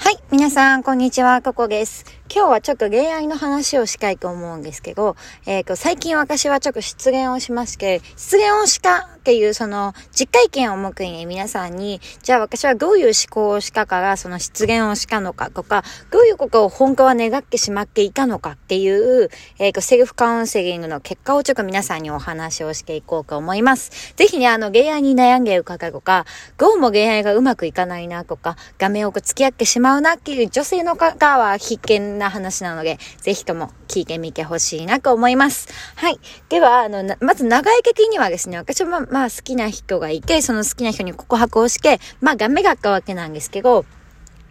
はい。皆さん、こんにちは。ここです。今日はちょっと恋愛の話をしたいと思うんですけど、えっ、ー、と、最近私はちょっと失言をしますけど、失言をしたっていうその実体験をもくに皆さんに、じゃあ私はどういう思考をしたからその失言をしたのかとか、どういうことを本当は願ってしまっていたのかっていう、えっ、ー、と、セルフカウンセリングの結果をちょっと皆さんにお話をしていこうと思います。ぜひね、あの、恋愛に悩んでいる方とか、どうも恋愛がうまくいかないなとか、画面を付き合ってしまうなっていう女性の方は必見な話なので、ぜひとも聞いてみてほしいなと思います。はい。では、あの、まず長い的にはですね、私はまあ好きな人がいて、その好きな人に告白をして、まあガメがったわけなんですけど、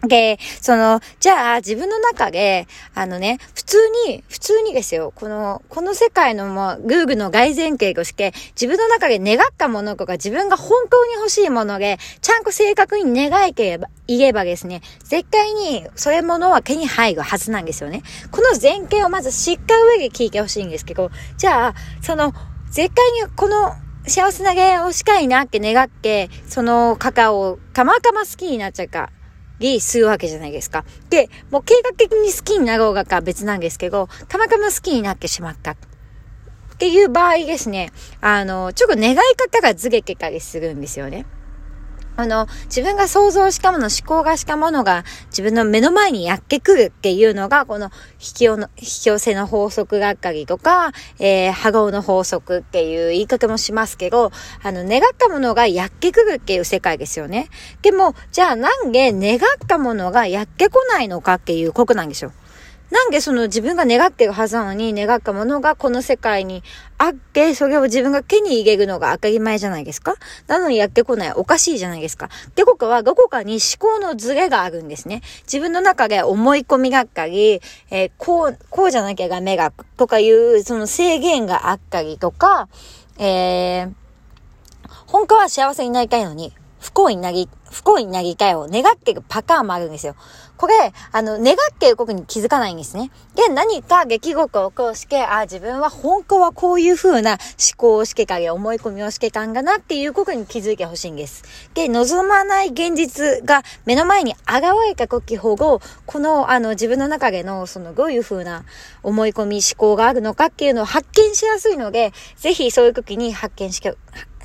で、その、じゃあ自分の中で、あのね、普通に、普通にですよ、この、この世界のもう、グーグの外前提として、自分の中で願ったものとか自分が本当に欲しいもので、ちゃんと正確に願いければ、言えばですね、絶対に、それものは手に入るはずなんですよね。この前提をまず知った上で聞いてほしいんですけど、じゃあ、その、絶対にこの、幸せな芸をしたいなって願って、そのカカオをたまたま好きになっちゃうか。りするわけじゃないですか。で、もう計画的に好きになろうがか別なんですけど、たまたま好きになってしまった。っていう場合ですね、あの、ちょっと願い方がずれてたりするんですよね。あの、自分が想像したもの、思考がしたものが自分の目の前にやってくるっていうのが、この引き寄の、引き寄せの法則がったりとか、えー、波動の法則っていう言い方もしますけど、あの、願ったものがやってくるっていう世界ですよね。でも、じゃあなんで願ったものがやってこないのかっていうことなんですよ。なんでその自分が願ってるはずなのに願ったものがこの世界にあって、それを自分が手に入れるのが当たり前じゃないですか？なのにやってこない。おかしいじゃないですか？ってことは、どこかに思考のズレがあるんですね。自分の中で思い込みがあったり、えー、こう、こうじゃなきゃダメが、とかいう、その制限があったりとか、えー、本当は幸せになりたいのに、不幸になり、不幸になりたいを願ってるパターンもあるんですよ。これ、あの、願っていることに気づかないんですね。で、何か出来事を起こして、あ、自分は本当はこういう風な思考をしてかげ、思い込みをしてたんだなっていうことに気づいてほしいんです。で、望まない現実が目の前に現れた時ほど、この、あの、自分の中での、その、どういう風な思い込み、思考があるのかっていうのを発見しやすいので、ぜひそういう時に発見して、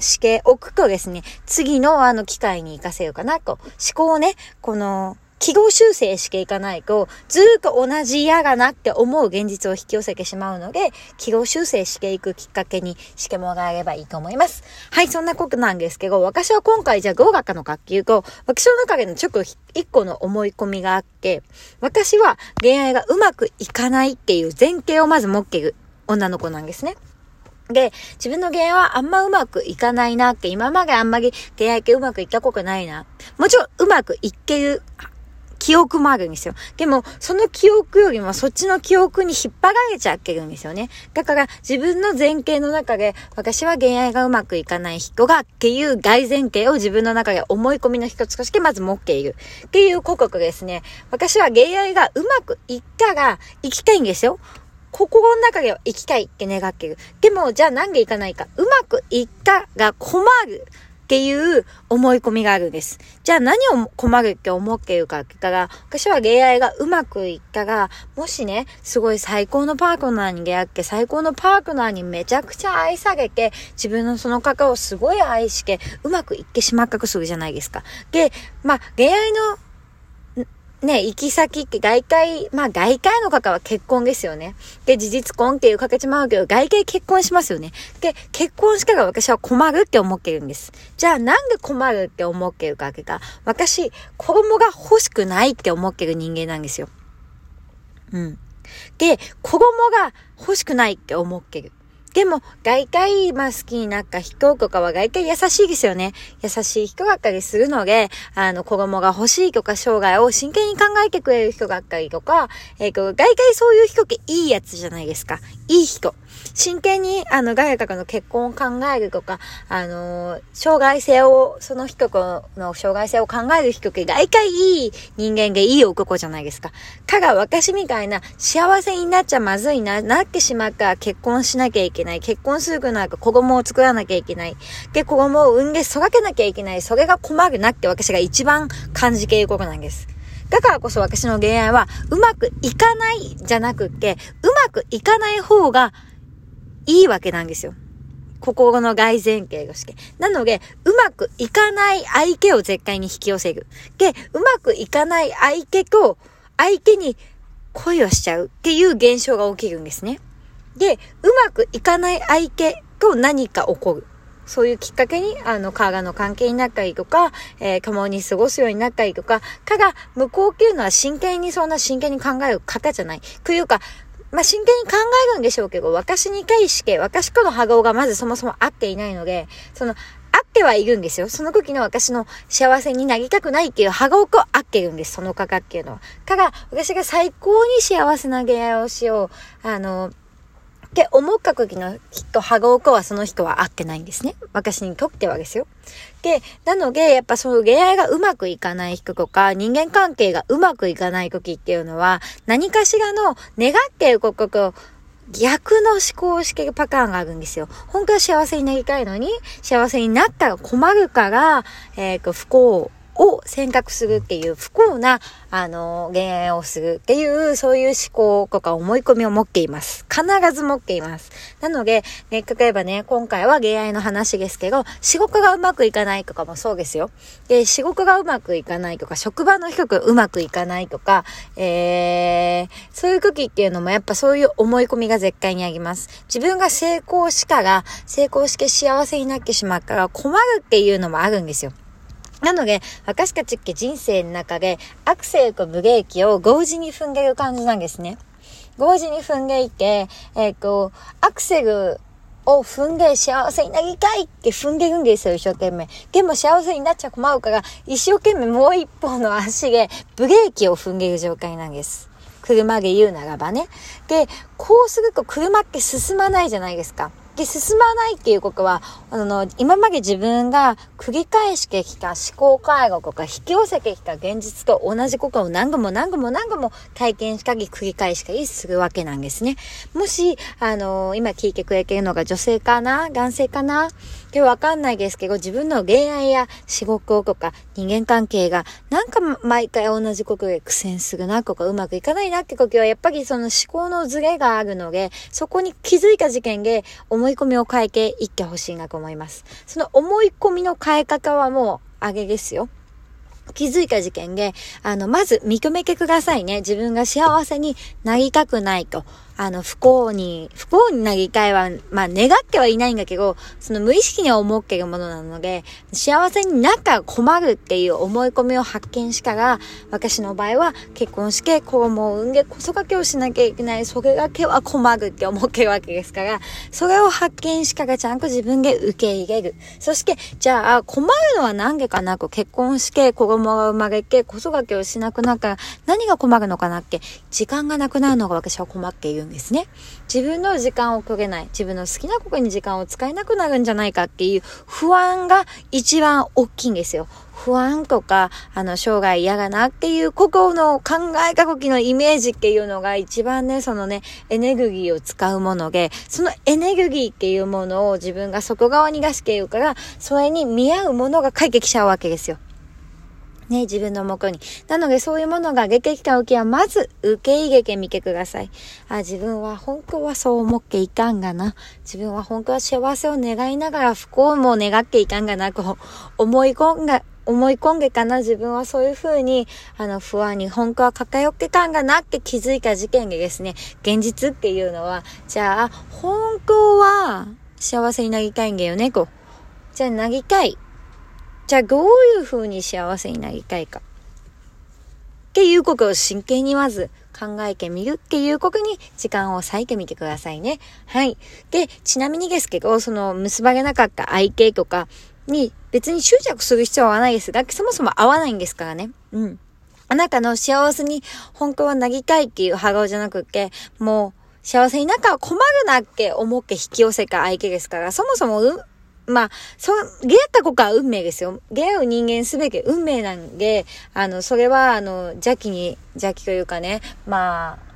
しておくとですね、次のあの機会に活かせるかなと。思考をね、この、記号修正していかないと、ずっと同じ嫌がなって思う現実を引き寄せてしまうので、記号修正していくきっかけにしてもらえればいいと思います。はい、そんなことなんですけど、私は今回じゃあどうだったのかっていうと、私の中でのちょっと一個の思い込みがあって、私は恋愛がうまくいかないっていう前提をまず持っている女の子なんですね。で、自分の恋愛はあんまうまくいかないなって、今まであんまり恋愛系うまくいったことないな。もちろんうまくいける記憶もあるんですよ。でも、その記憶よりもそっちの記憶に引っ張られちゃってるんですよね。だから、自分の前提の中で、私は恋愛がうまくいかない人が、っていう大前提を自分の中で思い込みの一つとしてまず持っている。っていう広告ですね。私は恋愛がうまくいったら、行きたいんですよ。心の中では行きたいって願ってる。でも、じゃあなんで行かないか。うまくいったが困る。っていう思い込みがあるんです。じゃあ何を困るって思っているかって言ったら、私は恋愛がうまくいったら、もしね、すごい最高のパートナーに出会って、最高のパートナーにめちゃくちゃ愛されて、自分のその方をすごい愛して、うまくいってしまったとするじゃないですか。で、まあ、恋愛のね、行き先って外界、まあ外界の方は結婚ですよね。で、事実婚っていうかけちまうけど、外界結婚しますよね。で、結婚したら私は困るって思ってるんです。じゃあなんで困るって思ってるかってか、私、子供が欲しくないって思ってる人間なんですよ。うん。で、子供が欲しくないって思ってる。でも、外界、まあ好きになった人とかは外界優しいですよね。優しい人ばっかりするので、あの、子供が欲しいとか生涯を真剣に考えてくれる人ばっかりとか、えっ、ー、と、外界そういう人っていいやつじゃないですか。いい人。真剣に、あの、誰かの結婚を考えるとか、あの、障害性を、その人の障害性を考える人って外界いい人間でいい男じゃないですか。かが私みたいな幸せになっちゃまずいな、なってしまったら結婚しなきゃいけない。結婚するくなか子供を作らなきゃいけない。で、子供を産んで育てなきゃいけない。それが困るなって私が一番感じていることなんです。だからこそ私の恋愛はうまくいかないじゃなくって、うまくいかない方がいいわけなんですよ。心の外前提として。なので、うまくいかない相手を絶対に引き寄せる。で、うまくいかない相手と、相手に恋をしちゃうっていう現象が起きるんですね。で、うまくいかない相手と何か起こる。そういうきっかけに、あの、体の関係になったりとか、えー、共に過ごすようになったりとか、かが、向こうっていうのは真剣にそんな真剣に考える方じゃない。というか、まあ、真剣に考えるんでしょうけど、私に対して、私との波動がまずそもそも合っていないので、その、合ってはいるんですよ。その時の私の幸せになりたくないっていう波動と合ってるんです。その価格っていうのは。から、私が最高に幸せな出会いをしよう。あの、って思った時の人、羽子子はその人は会ってないんですね。私にとってはですよ。で、なので、やっぱその恋愛がうまくいかない人とか、人間関係がうまくいかない時っていうのは、何かしらの願っていることと、逆の思考をしてるパターンがあるんですよ。本当は幸せになりたいのに、幸せになったら困るから、えっ、ー、と、不幸を選択するっていう不幸な、あの、恋愛をするっていう、そういう思考とか思い込みを持っています。必ず持っています。なので、ね、例えばね、今回は恋愛の話ですけど、仕事がうまくいかないとかもそうですよ。で、仕事がうまくいかないとか、職場の人がうまくいかないとか、えー、そういう時っていうのもやっぱそういう思い込みが絶対にあります。自分が成功したら、成功して幸せになってしまったら困るっていうのもあるんですよ。なので、私たちって人生の中で、アクセルとブレーキを同時に踏んでる感じなんですね。同時に踏んでいて、えっ、ー、と、アクセルを踏んで幸せになりたいって踏んでるんですよ、一生懸命。でも幸せになっちゃ困るから、一生懸命もう一方の足でブレーキを踏んでる状態なんです。車で言うならばね。で、こうすると車って進まないじゃないですか。で、進まないっていうことは、あの、今まで自分が繰り返してきた思考回路とか引き寄せてきた現実と同じことを何度も何度も何度も体験したり繰り返したりするわけなんですね。もし、あの、今聞いてくれてるのが女性かな男性かな今日わかんないですけど、自分の恋愛や仕事とか人間関係がなんか毎回同じことで苦戦するなとかうまくいかないなって時はやっぱりその思考のズレがあるので、そこに気づいた事件で思い込みを変えていってほしいなと思います。その思い込みの変え方はもう、あげですよ。気づいた事件で、あの、まず認めてくださいね。自分が幸せになりたくないと。あの、不幸に、不幸になりたいは、まあ、願ってはいないんだけど、その無意識に思ってるものなので、幸せになったら困るっていう思い込みを発見したら、私の場合は結婚して子供を産んで子育てをしなきゃいけない、それだけは困るって思ってるわけですから、それを発見したらちゃんと自分で受け入れる。そして、じゃあ、困るのは何でかな？く、結婚して子供が生まれて子育てをしなくなったら、何が困るのかなって、時間がなくなるのが私は困っているんですね。自分の時間をくれない、自分の好きなことに時間を使えなくなるんじゃないかっていう不安が一番大きいんですよ。不安とか、あの、生涯嫌だなっていう心の考えた時のイメージっていうのが一番ね、そのね、エネルギーを使うもので、そのエネルギーっていうものを自分が外側に出しているから、それに見合うものが解決しちゃうわけですよ。ね、自分のもとに。なので、そういうものが出てきた時は、まず、受け入れてみてください。あ、自分は本当はそう思っていかんがな。自分は本当は幸せを願いながら不幸も願っていかんがな、こう、思い込んが、思い込んでかな、自分はそういう風に、あの、不安に本当は偏ってたんがなって気づいた事件でですね、現実っていうのは、じゃあ、本当は幸せになりたいんだよね、こう。じゃあ、なりたい。じゃあどういう風に幸せになりたいか。っていうことを真剣にまず考えてみるっていうことに時間を割いてみてくださいね。はい。で、ちなみにですけど、その結ばれなかった愛系とかに別に執着する必要はないです。だってそもそも合わないんですからね。うん。あなたの幸せに本当はなりたいっていう波動じゃなくって、もう幸せになんか困るなって思って引き寄せた相手ですから、そもそも、うん、まあ、そう、出会った子は運命ですよ。出会う人間すべて運命なんで、あの、それは、あの、邪気に、邪気というかね、まあ、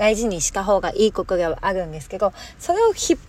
大事にした方がいいことではあるんですけど、それを引っ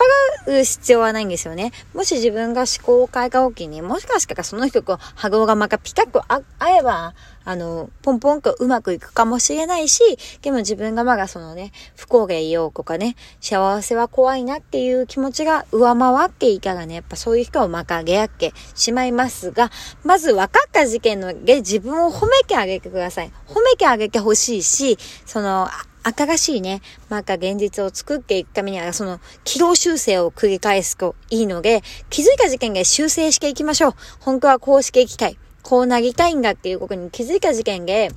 張る必要はないんですよね。もし自分が思考を変えた時に、もしかしたらその人と波動がまたピタッと合えば、あの、ポンポンとうまくいくかもしれないし、でも自分がまだそのね、不幸がいようとかね、幸せは怖いなっていう気持ちが上回っていたらね、やっぱそういう人をまかげやっけしまいますが、まず分かった事件ので自分を褒めてあげてください。褒めてあげてほしいし、その、新しいね、また現実を作っていくためには、その、軌道修正を繰り返すといいので、気づいた事件で修正していきましょう。本当はこうしていきたい。こうなりたいんだっていうことに気づいた事件で、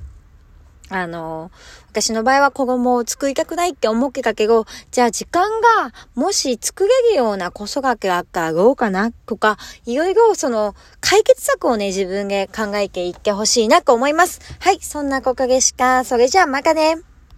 あの、私の場合は子供を作りたくないって思ってたけど、じゃあ時間がもし作れるような子育てがあったらどうかなとか、いろいろその解決策をね、自分で考えていってほしいなと思います。はい、そんなおかげしか。それじゃあまたね。